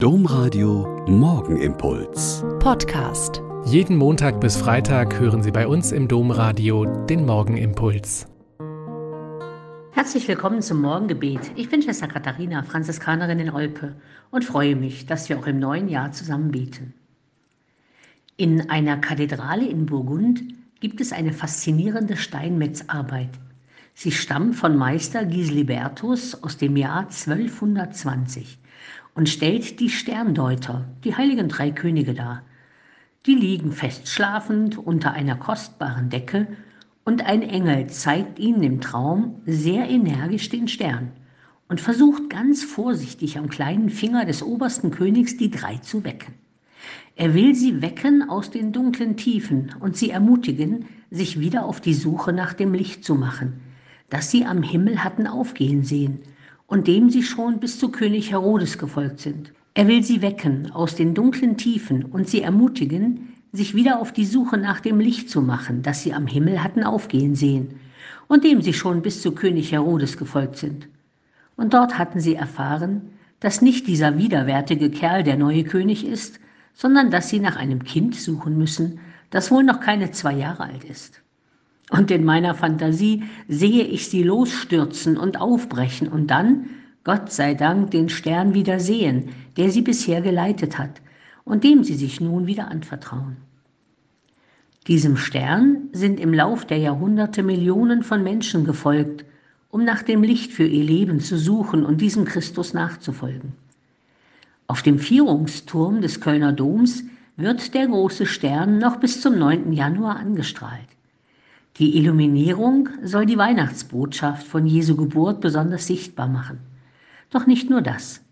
Domradio Morgenimpuls. Podcast. Jeden Montag bis Freitag hören Sie bei uns im Domradio den Morgenimpuls. Herzlich willkommen zum Morgengebet. Ich bin Schwester Katharina, Franziskanerin in Olpe und freue mich, dass wir auch im neuen Jahr zusammen beten. In einer Kathedrale in Burgund gibt es eine faszinierende Steinmetzarbeit. Sie stammt von Meister Gislibertus aus dem Jahr 1220 und stellt die Sterndeuter, die heiligen drei Könige dar. Die liegen festschlafend unter einer kostbaren Decke und ein Engel zeigt ihnen im Traum sehr energisch den Stern und versucht ganz vorsichtig am kleinen Finger des obersten Königs die drei zu wecken. Er will sie wecken aus den dunklen Tiefen und sie ermutigen, sich wieder auf die Suche nach dem Licht zu machen, das sie am Himmel hatten aufgehen sehen und dem sie schon bis zu König Herodes gefolgt sind. Er will sie wecken aus den dunklen Tiefen und sie ermutigen, sich wieder auf die Suche nach dem Licht zu machen, das sie am Himmel hatten aufgehen sehen und dem sie schon bis zu König Herodes gefolgt sind. Und dort hatten sie erfahren, dass nicht dieser widerwärtige Kerl der neue König ist, sondern dass sie nach einem Kind suchen müssen, das wohl noch keine zwei Jahre alt ist. Und in meiner Fantasie sehe ich sie losstürzen und aufbrechen und dann, Gott sei Dank, den Stern wieder sehen, der sie bisher geleitet hat und dem sie sich nun wieder anvertrauen. Diesem Stern sind im Lauf der Jahrhunderte Millionen von Menschen gefolgt, um nach dem Licht für ihr Leben zu suchen und diesem Christus nachzufolgen. Auf dem Vierungsturm des Kölner Doms wird der große Stern noch bis zum 9. Januar angestrahlt. Die Illuminierung soll die Weihnachtsbotschaft von Jesu Geburt besonders sichtbar machen. Doch nicht nur das.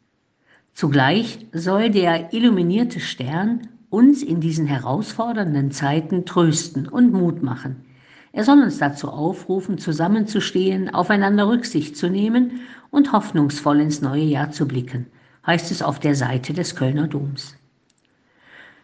Zugleich soll der illuminierte Stern uns in diesen herausfordernden Zeiten trösten und Mut machen. Er soll uns dazu aufrufen, zusammenzustehen, aufeinander Rücksicht zu nehmen und hoffnungsvoll ins neue Jahr zu blicken, heißt es auf der Seite des Kölner Doms.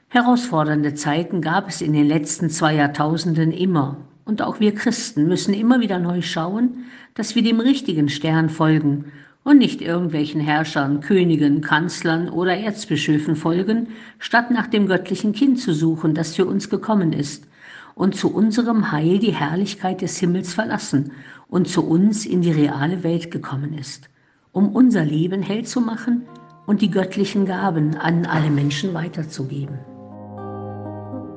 Herausfordernde Zeiten gab es in den letzten zwei Jahrtausenden immer und auch wir Christen müssen immer wieder neu schauen, dass wir dem richtigen Stern folgen und nicht irgendwelchen Herrschern, Königen, Kanzlern oder Erzbischöfen folgen, statt nach dem göttlichen Kind zu suchen, das für uns gekommen ist und zu unserem Heil die Herrlichkeit des Himmels verlassen und zu uns in die reale Welt gekommen ist, um unser Leben hell zu machen und die göttlichen Gaben an alle Menschen weiterzugeben.